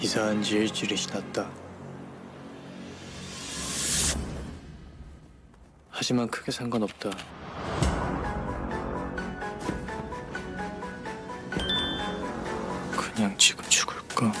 이상한 일주일이 지났다. 하지만 크게 상관없다. 그냥 지금 죽을까?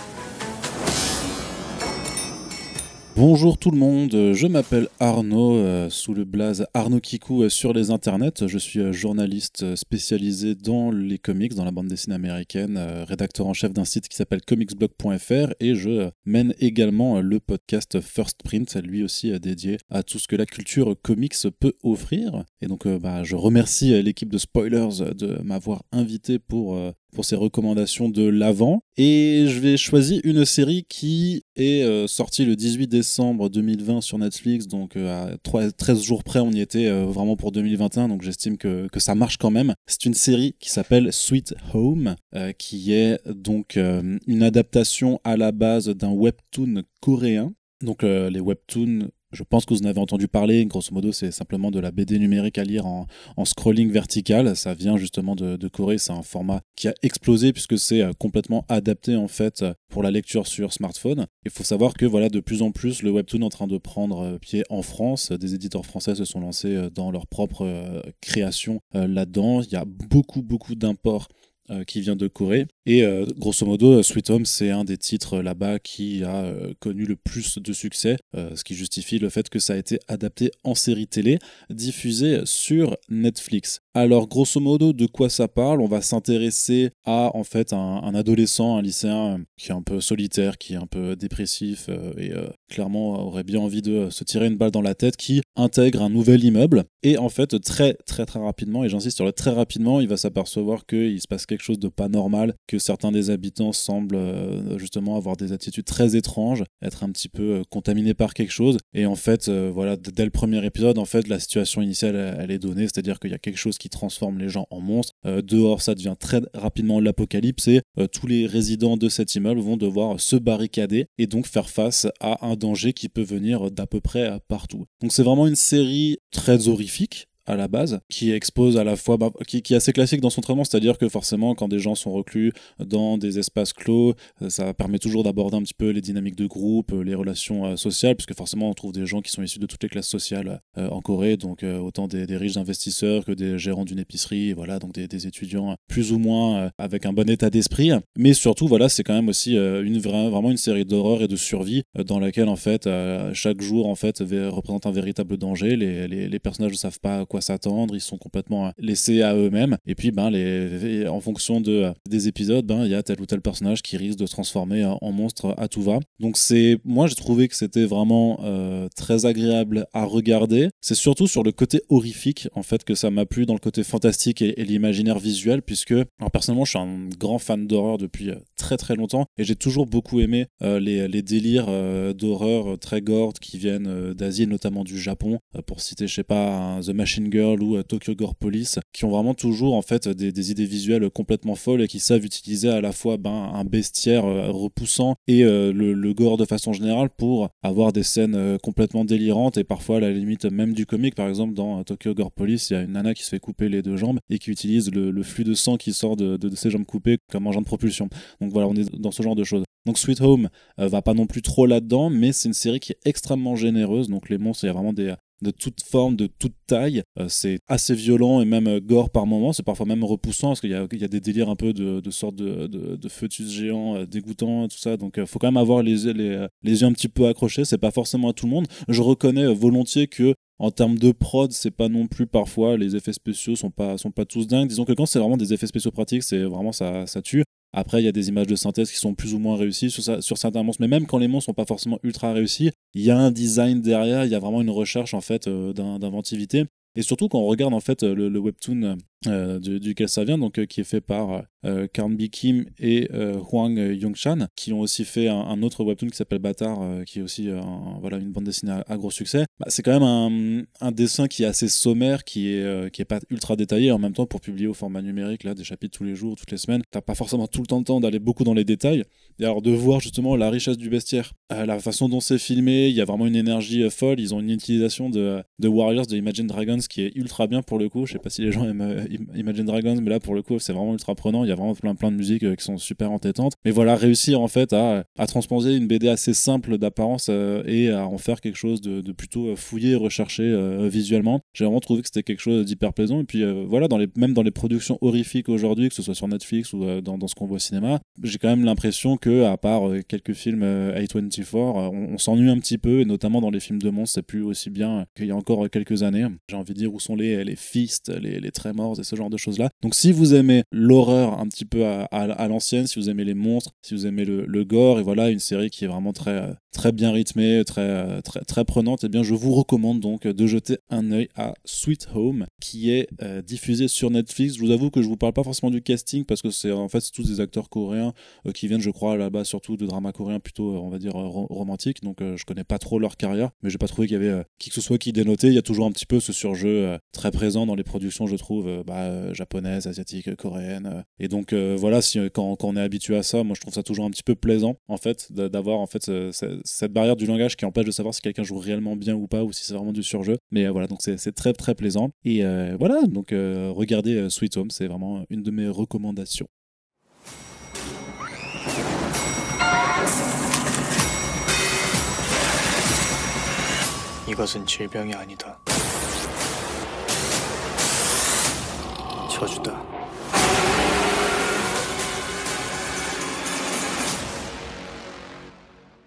Bonjour tout le monde, je m'appelle Arnaud, euh, sous le blaze Arnaud Kikou euh, sur les internets. Je suis euh, journaliste spécialisé dans les comics, dans la bande dessinée américaine, rédacteur en chef d'un site qui s'appelle comicsblog.fr et je mène également le podcast First Print, lui aussi dédié à tout ce que la culture comics peut offrir. Et donc bah, je remercie l'équipe de Spoilers de m'avoir invité pour pour ces recommandations de l'avant. Et je vais choisir une série qui est euh, sortie le 18 décembre 2020 sur Netflix, donc euh, à 13 jours près, on y était euh, vraiment pour 2021, donc j'estime que, que, ça marche quand même. C'est une série qui s'appelle Sweet Home, qui est donc une adaptation à la base d'un webtoon coréen. Donc les webtoons je pense que vous en avez entendu parler. Grosso modo, c'est simplement de la BD numérique à lire en, scrolling vertical. Ça vient justement de, Corée. C'est un format qui a explosé puisque c'est euh, complètement adapté en fait pour la lecture sur smartphone. Il faut savoir que voilà, de plus en plus, le webtoon est en train de prendre euh, pied en France. Des éditeurs français se sont lancés euh, dans leur propre création là-dedans. Il y a beaucoup, beaucoup d'imports euh, qui vient de Corée. Et euh, grosso modo, Sweet Home, c'est un des titres là-bas qui a euh, connu le plus de succès, ce qui justifie le fait que ça a été adapté en série télé, diffusé sur Netflix. Alors, grosso modo, de quoi ça parle? On va s'intéresser à en fait un, adolescent, un lycéen qui est un peu solitaire, qui est un peu dépressif et clairement aurait bien envie de se tirer une balle dans la tête, qui intègre un nouvel immeuble. Et en fait, très très très rapidement, et j'insiste sur le très rapidement, il va s'apercevoir qu'il se passe quelque chose de pas normal, que certains des habitants semblent euh, justement avoir des attitudes très étranges, être un petit peu euh, contaminés par quelque chose. Et en fait, euh, voilà, dès le premier épisode, en fait, la situation initiale, elle, est donnée, c'est-à-dire qu'il y a quelque chose qui transforme les gens en monstres. dehors, ça devient très rapidement l'apocalypse et tous les résidents de cet immeuble vont devoir se barricader et donc faire face à un danger qui peut venir d'à peu près partout. Donc c'est vraiment une série très horrifique à la base, qui expose à la fois, bah, qui, qui, est assez classique dans son traitement, c'est-à-dire que forcément, quand des gens sont reclus dans des espaces clos, euh, ça permet toujours d'aborder un petit peu les dynamiques de groupe, euh, les relations euh, sociales, puisque forcément, on trouve des gens qui sont issus de toutes les classes sociales en Corée, donc autant des, riches investisseurs que des gérants d'une épicerie, voilà, donc des, étudiants plus ou moins avec un bon état d'esprit. Mais surtout, voilà, c'est quand même aussi une vraiment une série d'horreur et de survie dans laquelle, en fait, chaque jour, en fait, représente un véritable danger. Les, les, les personnages ne savent pas quoi s'attendre, ils sont complètement euh, laissés à eux-mêmes. Et puis, ben, les, en fonction de, euh, des épisodes, ben, il y a tel ou tel personnage qui risque de se transformer en monstre à tout va. Donc, c'est, moi, j'ai trouvé que c'était vraiment euh, très agréable à regarder. C'est surtout sur le côté horrifique, en fait, que ça m'a plu dans le côté fantastique et, l'imaginaire visuel, puisque, alors, personnellement, je suis un grand fan d'horreur depuis très très longtemps et j'ai toujours beaucoup aimé les, les, délires d'horreur très gore qui viennent d'Asie, notamment du Japon. pour citer, je sais pas, The Machine Girl ou Tokyo Gore Police, qui ont vraiment toujours en fait des, idées visuelles complètement folles et qui savent utiliser à la fois ben, un bestiaire euh, repoussant et euh, le, gore de façon générale pour avoir des scènes euh, complètement délirantes et parfois à la limite même du comique. Par exemple, dans Tokyo Gore Police, il y a une nana qui se fait couper les deux jambes et qui utilise le, flux de sang qui sort de, ses jambes coupées comme engin de propulsion. Donc voilà, on est dans ce genre de choses. Donc Sweet Home va pas non plus trop là-dedans, mais c'est une série qui est extrêmement généreuse. Donc les monstres, il y a vraiment des, de toute forme, de toute taille. Euh, c'est assez violent et même euh, gore par moments. C'est parfois même repoussant parce qu'il y, a, des délires un peu de, de sortes de, de, de fœtus géants euh, dégoûtants, tout ça. Donc il faut quand même avoir les, les, les yeux un petit peu accrochés. C'est pas forcément à tout le monde. Je reconnais volontiers que en termes de prod, c'est pas non plus parfois les effets spéciaux sont pas sont pas tous dingues. Disons que quand c'est vraiment des effets spéciaux pratiques, c'est vraiment ça ça tue. Après, il y a des images de synthèse qui sont plus ou moins réussies sur, certains monstres, mais même quand les monstres sont pas forcément ultra réussis, il y a un design derrière, il y a vraiment une recherche en fait euh, d'inventivité. Et surtout quand on regarde en fait le, le webtoon euh, duquel ça vient, donc euh, qui est fait par euh, Kim et Hwang Yongshan, qui ont aussi fait un, autre webtoon qui s'appelle Bâtard, qui est aussi voilà une bande dessinée à, gros succès. Bah, c'est quand même un, dessin qui est assez sommaire, qui est qui est pas ultra détaillé. En même temps, pour publier au format numérique, là, des chapitres tous les jours, toutes les semaines, t'as pas forcément tout le temps de temps d'aller beaucoup dans les détails. Et alors de voir justement la richesse du bestiaire, la façon dont c'est filmé, il y a vraiment une énergie folle. Ils ont une utilisation de, de Warriors, de Imagine Dragons qui est ultra bien pour le coup. Je sais pas si les gens aiment Imagine Dragons, mais là pour le coup c'est vraiment ultra prenant. Il y a vraiment plein plein de musiques euh, qui sont super entêtantes. Mais voilà, réussir en fait à, transposer une BD assez simple d'apparence euh, et à en faire quelque chose de, plutôt euh, fouillé recherché visuellement. J'ai vraiment trouvé que c'était quelque chose d'hyper plaisant. Et puis voilà, dans les, même dans les productions horrifiques aujourd'hui, que ce soit sur Netflix ou dans, ce qu'on voit au cinéma, j'ai quand même l'impression que à part quelques films euh, A24, euh, on, on s'ennuie un petit peu, et notamment dans les films de monstres, c'est plus aussi bien qu'il y a encore quelques années. J'ai envie de dire où sont les, les fists, les, les Tremors et ce genre de choses-là. Donc si vous aimez l'horreur un petit peu à, l'ancienne, si vous aimez les monstres, si vous aimez le, le gore, et voilà, une série qui est vraiment très, euh, très bien rythmée, très, très, très prenante, et bien je vous recommande donc de jeter un œil à Sweet Home, qui est euh, diffusé sur Netflix. Je vous avoue que je vous parle pas forcément du casting, parce que c'est en fait tous des acteurs coréens euh, qui viennent, je crois, là-bas surtout de dramas coréens plutôt, euh, on va dire, euh, ro- romantiques. Donc je connais pas trop leur carrière, mais j'ai pas trouvé qu'il y avait qui que ce soit qui dénotait. Il y a toujours un petit peu ce surjeu très présent dans les productions, je trouve, bah, japonaises, asiatiques, coréennes. Et donc voilà, si, quand, on est habitué à ça, moi je trouve ça toujours un petit peu plaisant, en fait, d'a- d'avoir en fait cette barrière du langage qui empêche de savoir si quelqu'un joue réellement bien ou pas, ou si c'est vraiment du surjeu. Mais euh, voilà, donc c'est c'est très très plaisant. Et euh, voilà, donc euh, regardez euh, Sweet Home, c'est vraiment une de mes recommandations. 이것은 질병이 아니다. 저주다.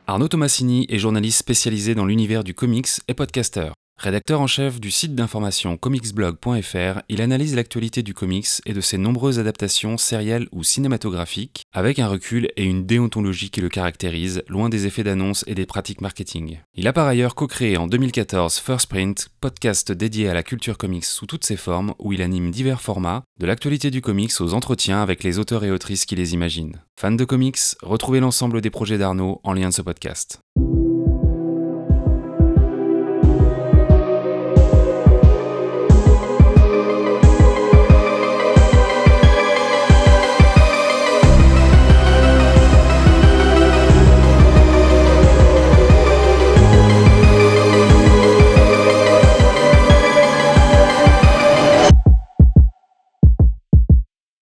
Arnaud Tomassini est journaliste spécialisé dans l'univers du comics et podcasteur. Rédacteur en chef du site d'information comicsblog.fr, il analyse l'actualité du comics et de ses nombreuses adaptations sérielles ou cinématographiques, avec un recul et une déontologie qui le caractérise, loin des effets d'annonce et des pratiques marketing. Il a par ailleurs co-créé en 2014 First Print, podcast dédié à la culture comics sous toutes ses formes, où il anime divers formats, de l'actualité du comics aux entretiens avec les auteurs et autrices qui les imaginent. Fans de comics, retrouvez l'ensemble des projets d'Arnaud en lien de ce podcast.